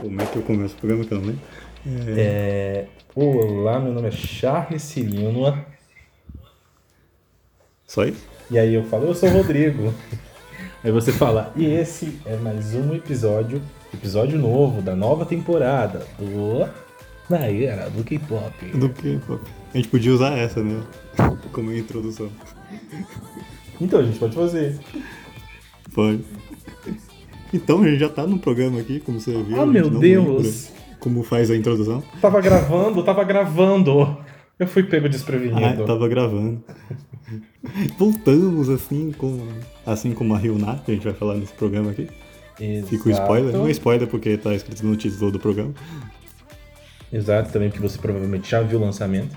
Como é que eu começo o programa que eu não lembro? É... Olá, meu nome é Charles Cirino. Só isso? E aí eu falo, eu sou o Rodrigo. aí você fala, e esse é mais um episódio, episódio novo da nova temporada do Na Era do K-Pop. Do K-pop. A gente podia usar essa, né? Como introdução. Então a gente pode fazer. Pode. Então, a gente já tá no programa aqui, como você viu. Ah, meu Deus. Como faz a introdução? Tava gravando, tava gravando. Eu fui pego desprevenido. Ah, tava gravando. Voltamos assim como, assim como a Ryuna, que a gente vai falar nesse programa aqui. Fica o spoiler. Não é spoiler porque tá escrito no título do programa. Exato, também porque você provavelmente já viu o lançamento.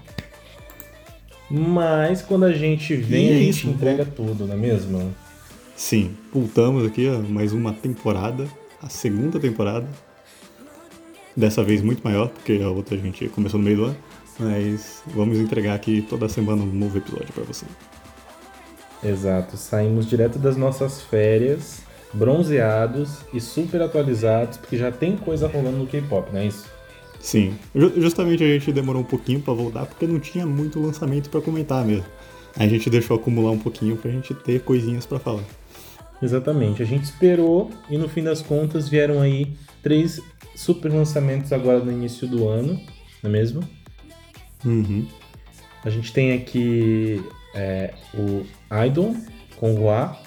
Mas quando a gente vem, E a gente isso, entrega tudo, não é mesmo? Sim, voltamos aqui a mais uma temporada, a segunda temporada. Dessa vez muito maior, porque a outra a gente começou no meio do ano. Mas vamos entregar aqui toda semana um novo episódio pra você. Exato, saímos direto das nossas férias, bronzeados e super atualizados, porque já tem coisa rolando no K-pop, não é isso? Sim, ju- justamente a gente demorou um pouquinho pra voltar porque não tinha muito lançamento pra comentar mesmo. A gente deixou acumular um pouquinho pra gente ter coisinhas pra falar. Exatamente, a gente esperou e no fim das contas vieram aí três super lançamentos agora no início do ano, não é mesmo? Uhum. A gente tem aqui é, o Idol com Hua.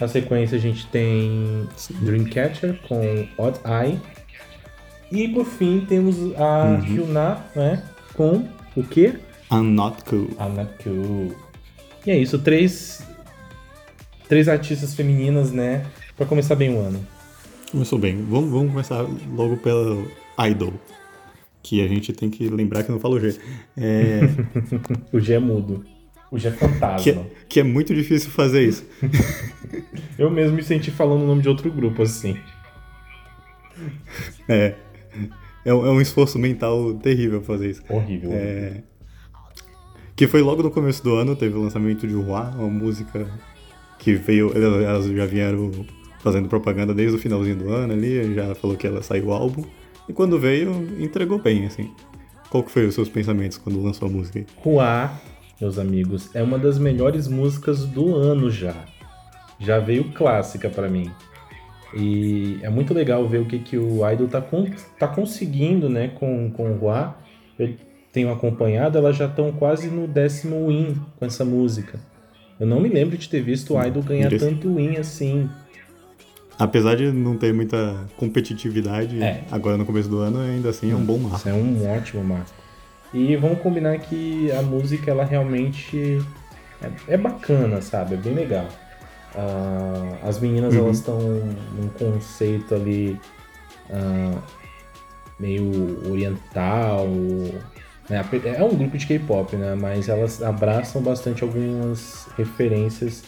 Na sequência a gente tem Dreamcatcher com Odd Eye. E por fim temos a Uhum. Hyuna, né? Com o quê? I'm not cool. A Natku. E é isso, três, três artistas femininas, né? Pra começar bem o ano. Começou bem. Vamos, vamos começar logo pela Idol. Que a gente tem que lembrar que não fala o G. É, O G é mudo. O G é que, fantasma. é, que é muito difícil fazer isso. Eu mesmo me senti falando o nome de outro grupo, assim. É. É um, é um esforço mental terrível fazer isso. Horrível. É, que foi logo no começo do ano, teve o lançamento de Hua, uma música que veio. Elas já vieram fazendo propaganda desde o finalzinho do ano ali, já falou que ela saiu o álbum. E quando veio, entregou bem, assim. Qual que foi os seus pensamentos quando lançou a música? Ruá, meus amigos, é uma das melhores músicas do ano já. Já veio clássica pra mim. E é muito legal ver o que, que o Idol tá, con- tá conseguindo, né, com, com o Ruá. Eu tenho acompanhado, elas já estão quase no décimo win com essa música. Eu não me lembro de ter visto o Idol ganhar tanto win assim. Apesar de não ter muita competitividade É. agora no começo do ano, ainda assim é um bom marco. Isso é um ótimo marco. E vamos combinar que a música, ela realmente é, é bacana, sabe? É bem legal. Ah, as meninas, Uhum. elas estão num conceito ali ah, meio oriental. Né? É um grupo de K-pop, né? Mas elas abraçam bastante algumas referências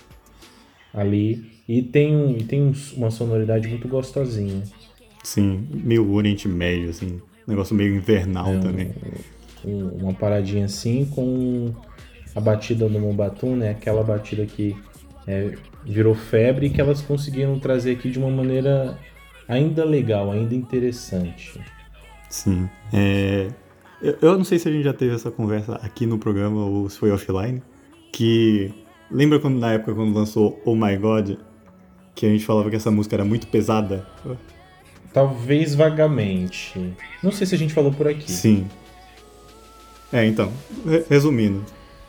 ali. E tem, um, e tem um- uma sonoridade muito gostosinha. Sim, meio Oriente Médio, assim. Negócio meio invernal É um- também. um- uma paradinha assim com a batida do Mombatum, né? Aquela batida que é, virou febre e que elas conseguiram trazer aqui de uma maneira ainda legal, ainda interessante. Sim. É, eu, eu não sei se a gente já teve essa conversa aqui no programa ou se foi offline. Que. Lembra quando na época quando lançou Oh My God? Que a gente falava que essa música era muito pesada? Talvez vagamente. Não sei se a gente falou por aqui. Sim. É, então, re- resumindo,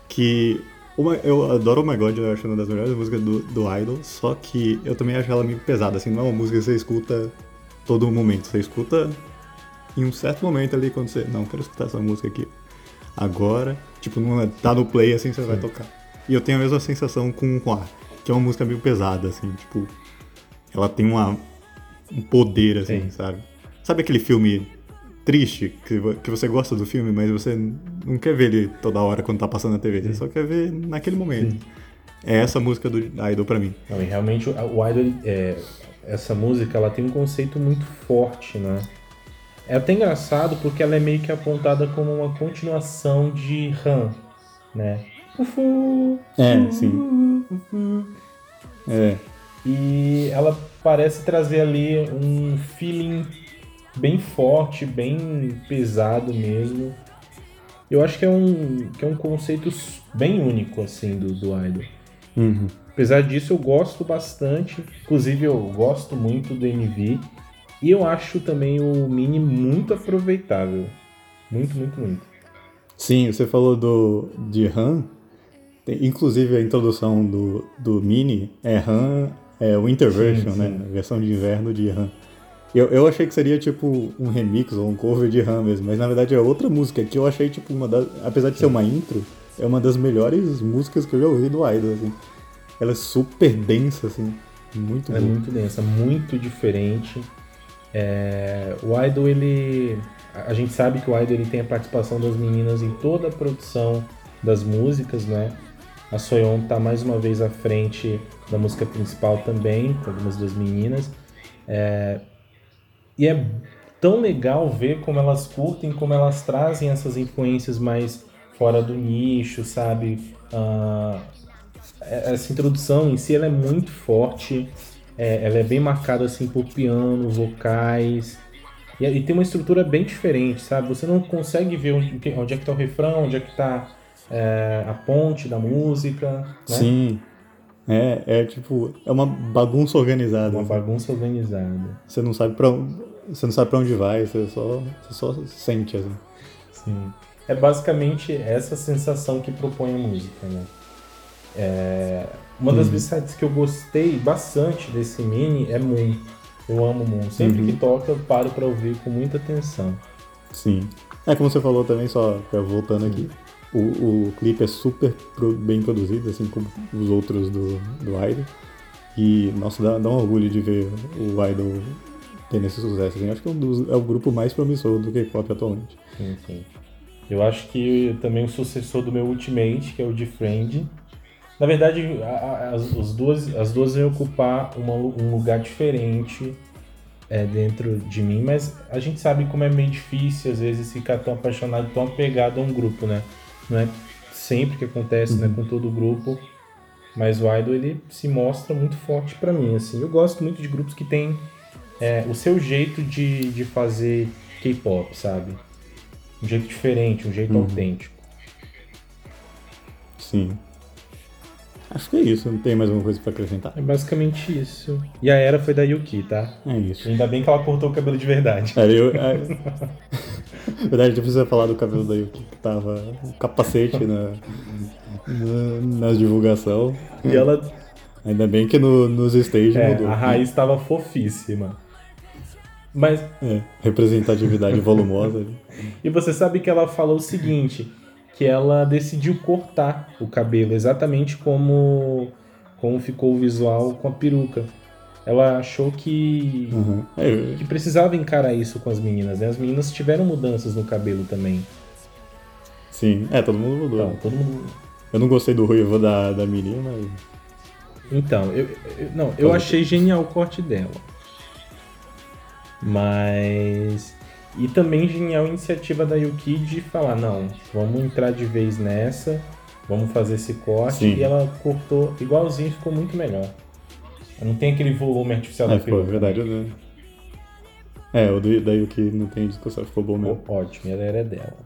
que uma- eu adoro Oh My God, eu acho uma das melhores músicas do, do Idol, só que eu também acho ela meio pesada, assim, não é uma música que você escuta todo momento, você escuta em um certo momento ali, quando você, não, quero escutar essa música aqui agora, tipo, não tá no play, assim, você vai tocar. E eu tenho a mesma sensação com o Ar, que é uma música meio pesada, assim, tipo, ela tem uma, um poder, assim, Sim. sabe? Sabe aquele filme triste, que, que você gosta do filme, mas você não quer ver ele toda hora quando tá passando na TV, você só quer ver naquele momento. É essa música do Idol pra mim. Não, e realmente o o Idol, é, essa música, ela tem um conceito muito forte, né? É até engraçado porque ela é meio que apontada como uma continuação de Han, né? Ufu, É, sim. ufu. É, E ela parece trazer ali um feeling bem forte, bem pesado mesmo. Eu acho que é um, que é um conceito bem único, assim, do, do Idol. Uhum. Apesar disso, eu gosto bastante. Inclusive, eu gosto muito do MV. E eu acho também o Mini muito aproveitável. Muito, muito, muito. Sim, você falou do, de Han. Tem, inclusive, a introdução do, do Mini é Han, é Winter Version, sim, sim. né? A versão de inverno de Han. Eu, eu achei que seria tipo um remix ou um cover de Han mesmo, mas na verdade é outra música que eu achei tipo uma das. Apesar de ser uma intro, é uma das melhores músicas que eu já ouvi do Idol, assim. Ela é super densa, assim. Muito é boa. é muito densa, muito diferente. É... O Idol, ele. A gente sabe que o Idol ele tem a participação das meninas em toda a produção das músicas, né? A Soyeon tá mais uma vez à frente da música principal também, com algumas das meninas. É... E é tão legal ver como elas curtem, como elas trazem essas influências mais fora do nicho, sabe? Uh, essa introdução em si ela é muito forte, é, ela é bem marcada assim por piano, vocais, e, e, tem uma estrutura bem diferente, sabe? Você não consegue ver onde, onde é que tá o refrão, onde é que tá é, a ponte da música. Né? Sim. É, é tipo, é uma bagunça organizada. Uma bagunça organizada. Você não sabe para você não sabe para onde vai, você só, você só sente assim. Sim. É basicamente essa sensação que propõe a música, né? É... Uma das uhum. que eu gostei bastante desse mini é Moon. Eu amo Moon. Sempre uhum. que toca, eu paro para ouvir com muita atenção. Sim. É como você falou também, só voltando Sim. aqui. O, o clipe é super bem produzido, assim como os outros do, do Idol. E, nossa, dá, dá um orgulho de ver o Idol tendo esse sucesso. Assim. Acho que é, um dos, é o grupo mais promissor do K-pop atualmente. Sim, sim. Eu acho que também o sucessor do meu Ultimate, que é o de Friend. Na verdade, as, as duas, as duas vão ocupar uma, um lugar diferente é, dentro de mim, mas a gente sabe como é meio difícil às vezes ficar tão apaixonado, tão apegado a um grupo, né? Não é sempre que acontece, né, uhum. né, com todo o grupo, mas o Idol ele se mostra muito forte para mim, assim. Eu gosto muito de grupos que têm é, o seu jeito de, de fazer K-pop, sabe? Um jeito diferente, um jeito uhum. autêntico. Sim. Acho que é isso, não tem mais alguma coisa pra acrescentar. É basicamente isso. E a era foi da Yuki, tá? É isso. Ainda bem que ela cortou o cabelo de verdade. É, eu, é... Na verdade, a gente precisa falar do cabelo da Yuki, que tava um capacete na, na, na divulgação. E ela. Ainda bem que no, nos stages é, mudou. A raiz estava fofíssima. Mas. É, representatividade volumosa. E você sabe que ela falou o seguinte: que ela decidiu cortar o cabelo, exatamente como, como ficou o visual com a peruca. Ela achou que, uhum. é, que precisava encarar isso com as meninas, né? As meninas tiveram mudanças no cabelo também. Sim, é, todo mundo mudou. Então, todo mundo... Eu não gostei do ruivo da, da menina, mas. Então, eu, eu não, eu achei genial o corte dela. Mas e também genial a iniciativa da Yuki de falar, não, vamos entrar de vez nessa, vamos fazer esse corte. Sim. E ela cortou igualzinho, ficou muito melhor. Não tem aquele volume artificial é, da peruca. É verdade, né? É, o da Yuki não tem discussão, ficou bom mesmo. Ótimo, ela era dela.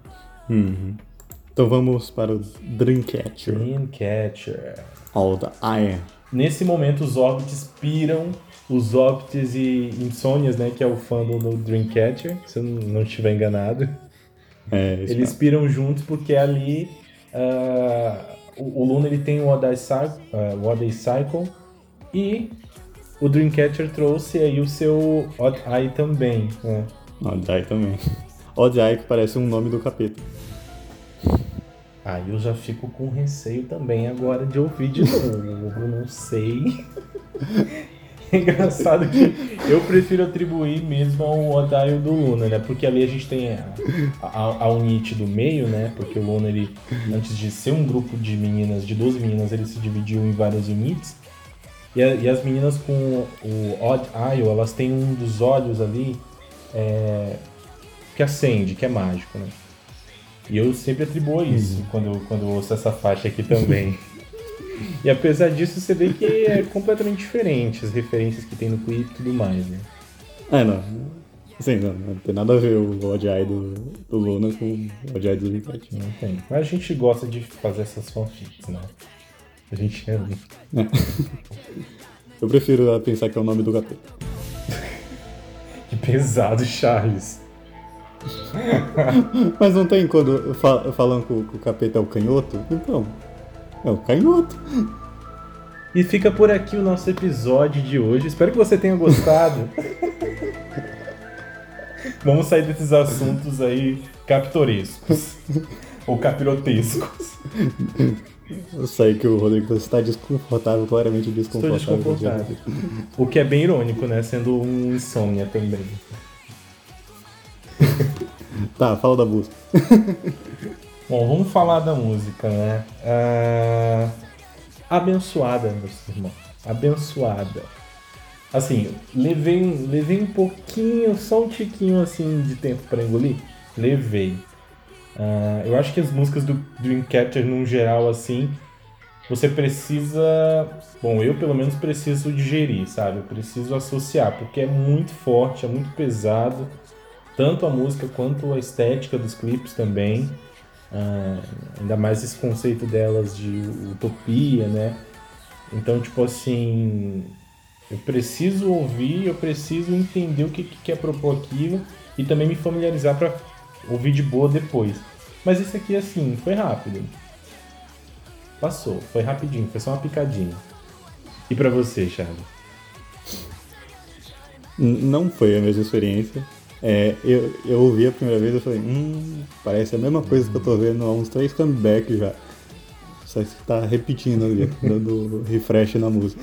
Uhum. Então vamos para o Dreamcatcher. Dreamcatcher. All the Iron. Nesse momento os óbitos piram os Opts e Insônias, né, que é o fandom do Dreamcatcher, se eu não estiver enganado. É, Eles piram juntos porque ali uh, o, o Luna ele tem o Odyssey Cycle, uh, o Odyssey Cycle e o Dreamcatcher trouxe aí o seu Odd Eye também. Né? Odd Eye também. Odd Eye que parece um nome do capeta. Aí eu já fico com receio também agora de ouvir de novo. não sei. É engraçado que eu prefiro atribuir mesmo ao Odaio do Luna, né? Porque ali a gente tem a, a, a Unite do meio, né? Porque o Luna, ele, antes de ser um grupo de meninas, de 12 meninas, ele se dividiu em várias unites. E, a, e as meninas com o Odd Eye, elas têm um dos olhos ali é, que acende, que é mágico, né? E eu sempre atribuo isso uhum. quando, quando eu ouço essa faixa aqui também. E apesar disso, você vê que é completamente diferente as referências que tem no clipe e tudo mais, né? É, não. Sim, não, não tem nada a ver o ODI do, do Luna com o ODI do Dreamcatcher. Não tem. Mas a gente gosta de fazer essas fanfics, né? A gente é. É. Eu prefiro pensar que é o nome do capeta. Que pesado, Charles. Mas não tem quando fa falando que o capeta é o canhoto? Então, é o canhoto. E fica por aqui o nosso episódio de hoje. Espero que você tenha gostado. Vamos sair desses assuntos aí capitorescos. ou capirotescos. Eu sei que o Rodrigo está desconfortável, claramente Estou desconfortável. desconfortável. O que é bem irônico, né? Sendo um insônia também. Tá, fala da música. Bom, vamos falar da música, né? Ah, abençoada, meus irmãos. Abençoada. Assim, levei, levei um pouquinho, só um tiquinho assim de tempo pra engolir. Levei. Ah, eu acho que as músicas do Dreamcatcher, num geral, assim, você precisa. Bom, eu pelo menos preciso digerir, sabe? Eu preciso associar, porque é muito forte, é muito pesado. Tanto a música quanto a estética dos clipes também. Ah, ainda mais esse conceito delas de utopia, né? Então, tipo assim, eu preciso ouvir, eu preciso entender o que, que quer propor aquilo e também me familiarizar para ouvir de boa depois. Mas isso aqui, assim, foi rápido. Passou, foi rapidinho, foi só uma picadinha. E pra você, Charlie? Não foi a mesma experiência. É, eu, eu ouvi a primeira vez e falei, hum, parece a mesma coisa que eu tô vendo há uns três comebacks já. Só que tá repetindo ali, dando refresh na música.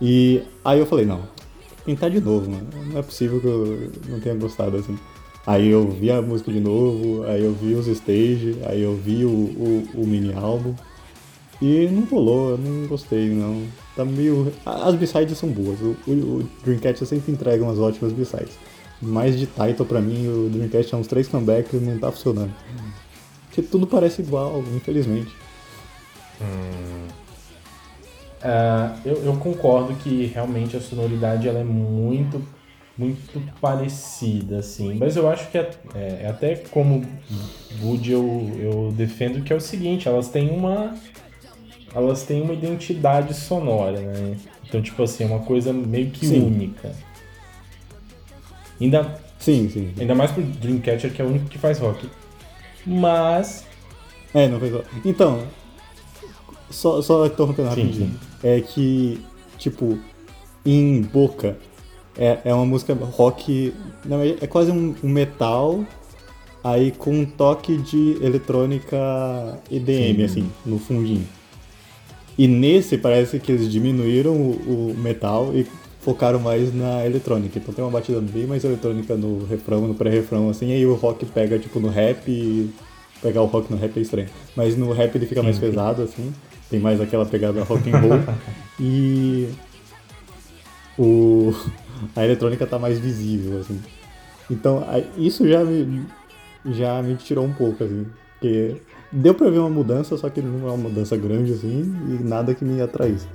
E aí eu falei, não, tentar de novo, mano. Não é possível que eu não tenha gostado assim. Aí eu vi a música de novo, aí eu vi os stage, aí eu vi o, o, o mini álbum. E não rolou, eu não gostei, não. Tá meio. As b-sides são boas. O, o, o Dreamcast sempre entrega umas ótimas b-sides. Mas de title pra mim, o Dreamcast é uns três comebacks e não tá funcionando. Porque tudo parece igual, infelizmente. Ah, eu, eu concordo que realmente a sonoridade ela é muito, muito parecida, assim. Mas eu acho que é, é, até como Wood eu, eu defendo que é o seguinte, elas têm uma. Elas têm uma identidade sonora, né? Então, tipo assim, é uma coisa meio que Sim. única. Ainda, Sim, sim. ainda mais pro Dreamcatcher, que é o único que faz rock. Mas. É, não foi só. Então, só, só interrompendo Sim, rapidinho. sim. É que, tipo, em Boca é, é uma música rock. Não, é, é quase um, um metal, aí com um toque de eletrônica EDM, Sim. assim, no fundinho. E nesse parece que eles diminuíram o, o metal e focaram mais na eletrônica. Então tem uma batida bem mais eletrônica no refrão, no pré-refrão, assim, aí o rock pega tipo no rap e pegar o rock no rap é estranho. Mas no rap ele fica mais Sim. pesado, assim, tem mais aquela pegada rock and roll. e o, a eletrônica tá mais visível, assim. Então isso já me, já me tirou um pouco, assim. Porque deu pra ver uma mudança, só que não é uma mudança grande, assim, e nada que me atraísse.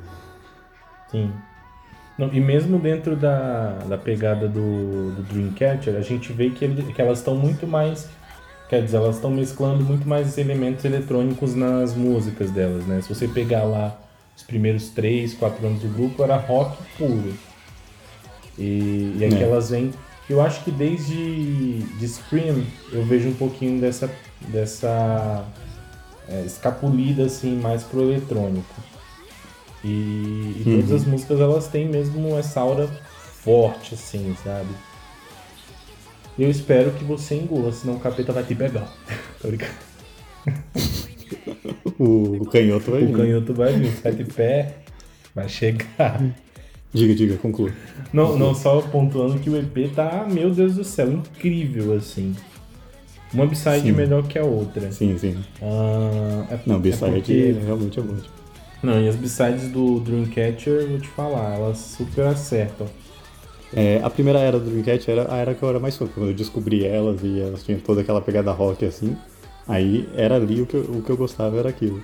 Sim. Não, e mesmo dentro da, da pegada do, do Dreamcatcher, a gente vê que, ele- que elas estão muito mais. Quer dizer, elas estão mesclando muito mais elementos eletrônicos nas músicas delas, né? Se você pegar lá os primeiros três, quatro anos do grupo, era rock puro. E, e aqui É. elas vêm. Eu acho que desde de Scream eu vejo um pouquinho dessa, dessa é, escapulida assim, mais pro eletrônico. E, e todas Uhum. as músicas elas têm mesmo essa aura forte, assim, sabe? Eu espero que você engula, senão o capeta vai te pegar. Tô brincando. O, o canhoto vai O vir. canhoto vai vir, o sete pé vai chegar. Diga, diga, conclua. Não, não só pontuando que o EP tá, meu Deus do céu, incrível, assim. Uma Sim. melhor que a outra. Sim, sim. Ah, é- Não, é B-side porque- realmente é bom. Não, e as b-sides do Dreamcatcher, vou te falar, elas super acertam. É, a primeira era do Dreamcast era a era que eu era mais fã, quando eu descobri elas e elas tinham toda aquela pegada rock assim. Aí era ali o que, eu, o que eu gostava era aquilo.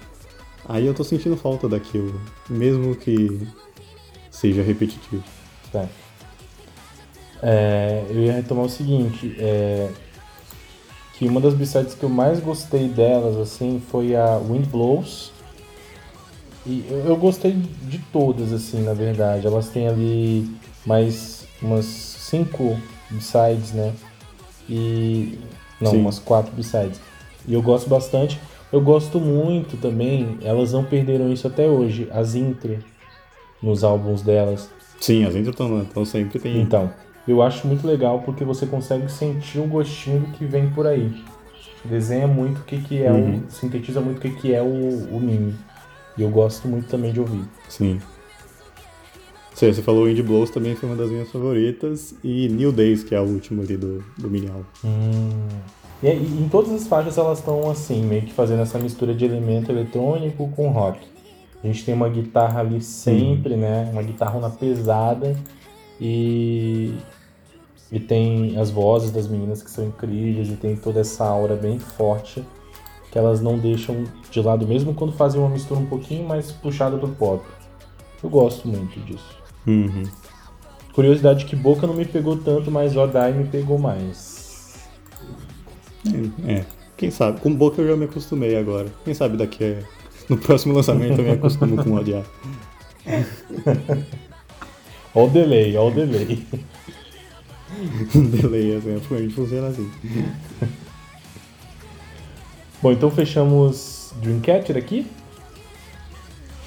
Aí eu tô sentindo falta daquilo, mesmo que seja repetitivo. Tá. É, eu ia retomar o seguinte, é, que uma das b-sides que eu mais gostei delas, assim, foi a Wind Blows. E eu, eu gostei de todas, assim, na verdade. Elas têm ali mais umas cinco b-sides, né? E... Não, Sim. umas quatro b-sides. E eu gosto bastante. Eu gosto muito também, elas não perderam isso até hoje, as intro nos álbuns delas. Sim, as intro estão sempre tem. Então, eu acho muito legal porque você consegue sentir um gostinho do que vem por aí. Desenha muito o que, que é uhum. o. sintetiza muito o que, que é o, o mini. E eu gosto muito também de ouvir. Sim. Sim, você falou Indie Blows também foi uma das minhas favoritas. E New Days, que é o último ali do, do mini álbum. Hum. E, e, em todas as faixas elas estão assim, meio que fazendo essa mistura de elemento eletrônico com rock. A gente tem uma guitarra ali sempre, uhum. né? Uma guitarra pesada e e tem as vozes das meninas que são incríveis e tem toda essa aura bem forte que elas não deixam de lado mesmo quando fazem uma mistura um pouquinho mais puxada pro pop. Eu gosto muito disso. Uhum. Curiosidade que Boca não me pegou tanto, mas Odai me pegou mais. É, quem sabe? Com Boca eu já me acostumei agora. Quem sabe daqui a... no próximo lançamento eu me acostumo com odiar. Olha o delay, olha o delay. delay, assim, a gente funciona assim. Bom, então fechamos Dreamcatcher aqui?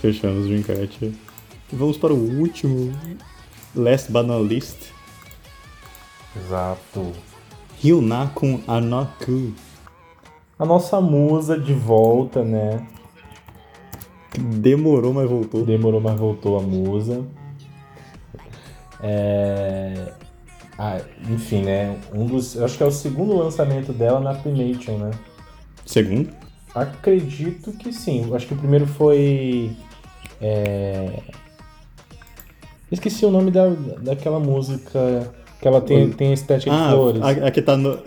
Fechamos Dreamcatcher. Vamos para o último, last but not least. Exato. Hyuna com Anoku. A nossa musa de volta, né? Demorou, mas voltou. Demorou, mas voltou a musa. É... Ah, enfim, né? Um dos. Eu acho que é o segundo lançamento dela na Primation, né? Segundo? Acredito que sim. Acho que o primeiro foi. É... Esqueci o nome da, daquela música que ela tem, tem estética ah, de flores. A, a que tá no.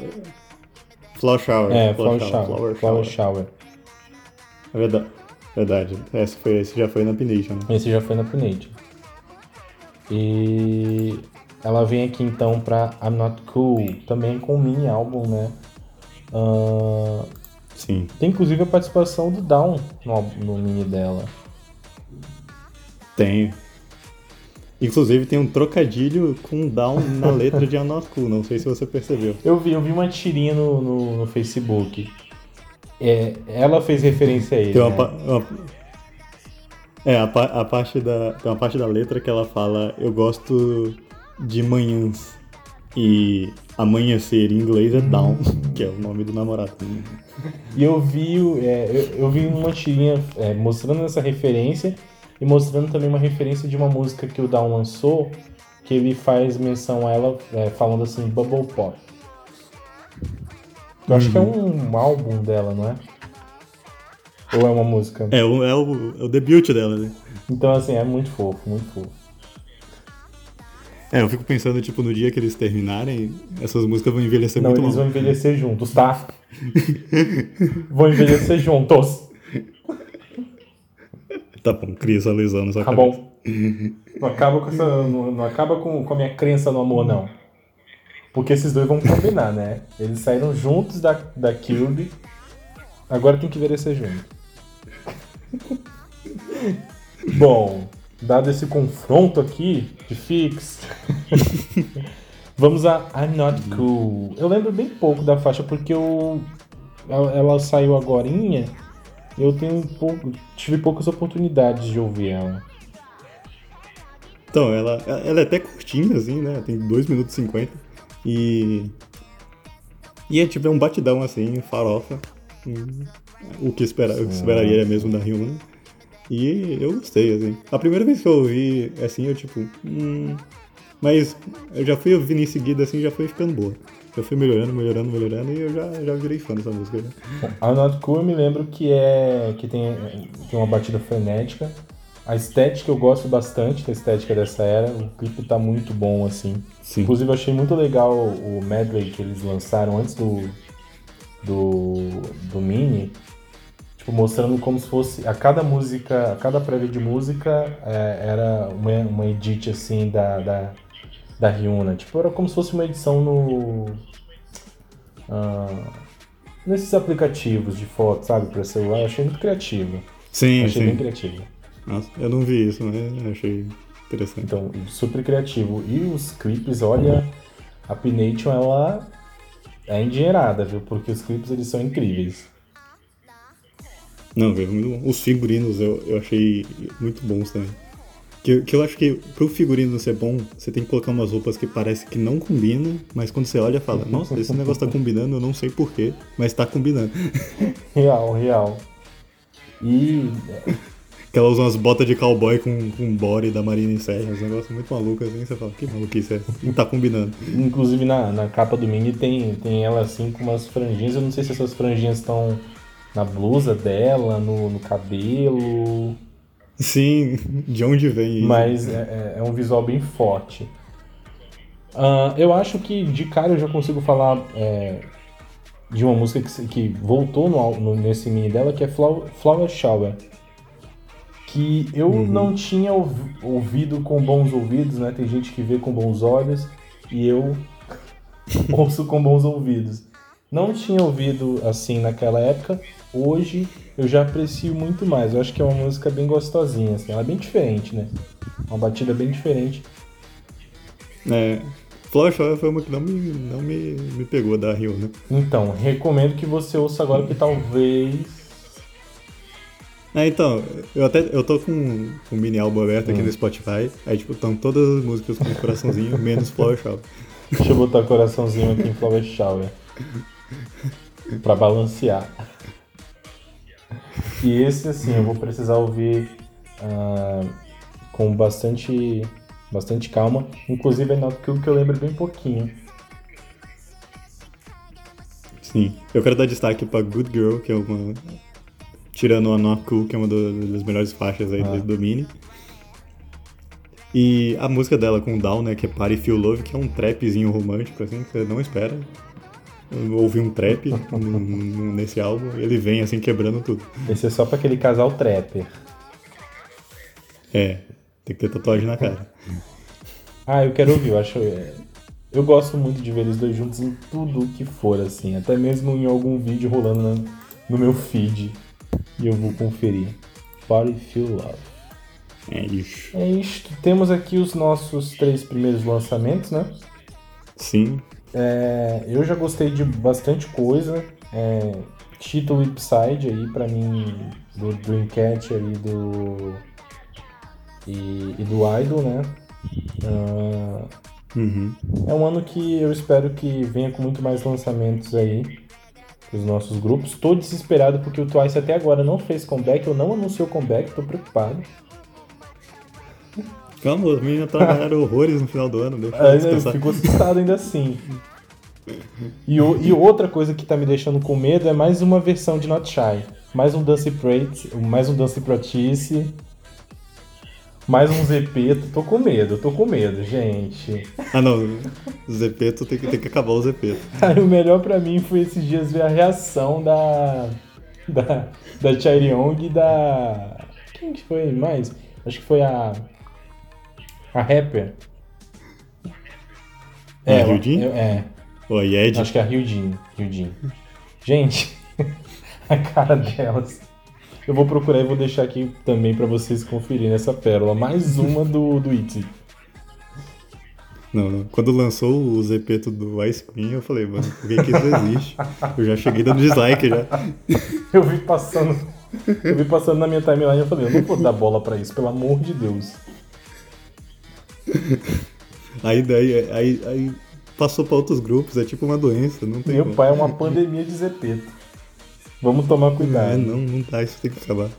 Flower Shower. É, Flower, Flower Shower. Flower, Flower Shower. É verdade. Verdade. Esse, foi, esse já foi na Pination. Né? Esse já foi na Pination. E ela vem aqui então pra I'm Not Cool, também com o mini álbum, né? Uh, Sim. Tem inclusive a participação do Down no, no mini dela. Tem. Inclusive tem um trocadilho com Down na letra de Cool, não sei se você percebeu. Eu vi, eu vi uma tirinha no, no, no Facebook. É, ela fez referência a ele. Tem uma, né? uma, é, a, a, parte da, tem uma parte da letra que eu fala: Eu gosto de manhãs. E amanhecer em inglês é down, que é o nome do namorado. E eu vi, é, eu, eu, vi uma tirinha é, mostrando essa referência e mostrando também uma referência de uma música que o Down lançou, que ele faz menção a ela é, falando assim, Bubble Pop. Eu acho uhum. que é uhum. um álbum dela, não é? Ou é uma música? É, o, é, o, é o debut dela, né? Então, assim, é muito fofo, muito fofo. É, eu fico pensando, tipo, no dia que eles terminarem, essas músicas vão envelhecer Não, muito mal. Eles vão envelhecer juntos, tá? vão envelhecer juntos. Tá bom, cria essa lesão nessa Tá cabeça. bom. Não acaba, com, essa, não, não acaba com, com a minha crença no amor, não. Porque esses dois vão combinar, né? Eles saíram juntos da, da Cube. Agora tem que envelhecer junto. Bom, dado esse confronto aqui de Fix, vamos a I'm Not Cool. Eu lembro bem pouco da faixa porque eu, ela saiu agora. Eu tenho pouco, tive poucas oportunidades de ouvir ela. Então, ela, ela é até curtinha, assim, né? Tem 2 minutos e 50. E. E é tipo é um batidão, assim, farofa. O que, espera, o que esperaria mesmo da Ryuna. E eu gostei, assim. A primeira vez que eu ouvi, assim, eu tipo. Hum, mas eu já fui ouvindo em seguida, assim, já foi ficando boa. Já fui melhorando, melhorando, melhorando e eu já, já virei fã dessa música. Né? A Not Cool eu me lembro que é. que tem, tem uma batida frenética. A estética eu gosto bastante da estética dessa era. O clipe tá muito bom, assim. Sim. Inclusive eu achei muito legal o medley que eles lançaram antes do. do. do Mini tipo, mostrando como se fosse a cada música, a cada prévia de música é, era uma, uma edit assim da, da, da Ryuna. Tipo, era como se fosse uma edição no. ah, nesses aplicativos de foto, sabe, pra celular. Eu achei muito criativo. Sim, achei sim. bem criativo. Nossa, eu não vi isso, mas achei interessante. Então, super criativo. E os clipes, olha, a Pination, ela é endinheirada, viu? Porque os clipes, eles são incríveis. Não, veio muito bom. Os figurinos eu, eu achei muito bons também. Que, que eu acho que pro figurino ser bom, você tem que colocar umas roupas que parece que não combina, mas quando você olha, fala, nossa, esse negócio tá combinando, eu não sei porquê, mas tá combinando. Real, real. E Que ela usa umas botas de cowboy com, com body da Marina em Serra, uns negócios muito malucos assim, você fala, que maluquice é essa? E tá combinando. Inclusive na, na capa do Mini tem, tem ela assim com umas franjinhas. Eu não sei se essas franjinhas estão na blusa dela, no, no cabelo. Sim, de onde vem isso? Mas é, é- é um visual bem forte. Ah, eu acho que de cara eu já consigo falar é, de uma música que, que voltou no, no- nesse mini dela, que é Flow- Flower Shower. Que eu não tinha ouvi- ouvido com bons ouvidos, né? Tem gente que vê com bons olhos e eu ouço com bons ouvidos. Não tinha ouvido assim naquela época, hoje eu já aprecio muito mais. Eu acho que é uma música bem gostosinha, assim. Ela é bem diferente, né? Uma batida bem diferente. É, Shower foi uma que não me, não me, me pegou da Rio, né? Então, recomendo que você ouça agora, que talvez. É, então, eu até eu tô com com um mini álbum aberto aqui Hum. no Spotify, aí tipo, estão todas as músicas com coraçãozinho, menos Flower Shower. Deixa eu botar coraçãozinho aqui em Flower Shower. Pra balancear. E esse, assim, eu vou precisar ouvir ah, com bastante, bastante calma. Inclusive, é aquilo que eu lembro bem pouquinho. Sim. Eu quero dar destaque pra Good Girl, que é uma. Tirando a Not Cool, que é uma das melhores faixas aí Ah. do, do Mini. E a música dela com o Down, né, que é Party Feel Love, que é um trapzinho romântico, assim, que você não espera. Eu ouvi um trap nesse álbum, e ele vem assim quebrando tudo. Esse é só pra aquele casal trapper. É, tem que ter tatuagem na cara. Ah, eu quero ouvir, eu acho. é, Eu gosto muito de ver eles dois juntos em tudo que for, assim. Até mesmo em algum vídeo rolando na- no meu feed. E eu vou conferir. Party Feel Love. É isso. É isto. Temos aqui os nossos três primeiros lançamentos, né? Sim. É, eu já gostei de bastante coisa. É, título Ipside aí, pra mim, do Dreamcatcher e do. E, e do Idol, né? Ah, Uhum. É um ano que eu espero que venha com muito mais lançamentos aí pros nossos grupos. Tô desesperado porque o Twice até agora não fez comeback, ou não anunciou comeback, tô preocupado. Calma, os meninos trabalharam horrores no final do ano, deixa eu Aí eu descansar. fico assustado ainda assim. E, o- e outra coisa que tá me deixando com medo é mais uma versão de Not Shy. Mais um Dance Prate, mais um Dance Pratice. Mais um Zepeto. Tô com medo, tô com medo, gente. Ah não, Zepeto tem que, tem que acabar o Zepeto. Aí o melhor pra mim foi esses dias ver a reação da. Da, da Chairiong e da. Quem que foi mais? Acho que foi a. A rapper. A ela- Hyunjin? É, é, Ó, Yed. acho que é a Ryujin. Ryujin. Gente, a cara delas. Eu vou procurar e vou deixar aqui também pra vocês conferirem essa pérola. Mais uma do, do ITZY. Não, não. Quando lançou o Zepeto do Ice Cream, eu falei, mano, por que, que isso existe? Eu já cheguei dando dislike já. Eu vi passando. Eu vi passando na minha timeline e eu falei, eu não vou dar bola pra isso, pelo amor de Deus. Aí daí, aí, aí passou pra outros grupos, é tipo uma doença, não tem Meu como. pai é uma pandemia de Zepeto. Vamos tomar cuidado. É, não, não dá, isso tem que acabar.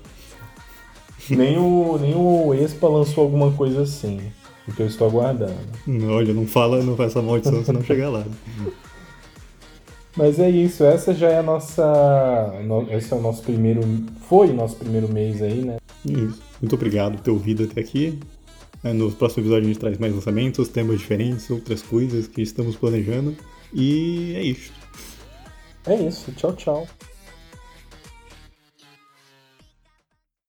Nem o, nem o Expa lançou alguma coisa assim. O que eu estou aguardando. Não, Olha, não fala, não faz essa maldição se não chegar lá. Mas é isso, essa já é a nossa. no- Esse é o nosso primeiro. Foi o nosso primeiro mês aí, né? Isso. Muito obrigado por ter ouvido até aqui. É, No próximo episódio a gente traz mais lançamentos, temas diferentes, outras coisas que estamos planejando. E é isso. É isso, tchau, tchau.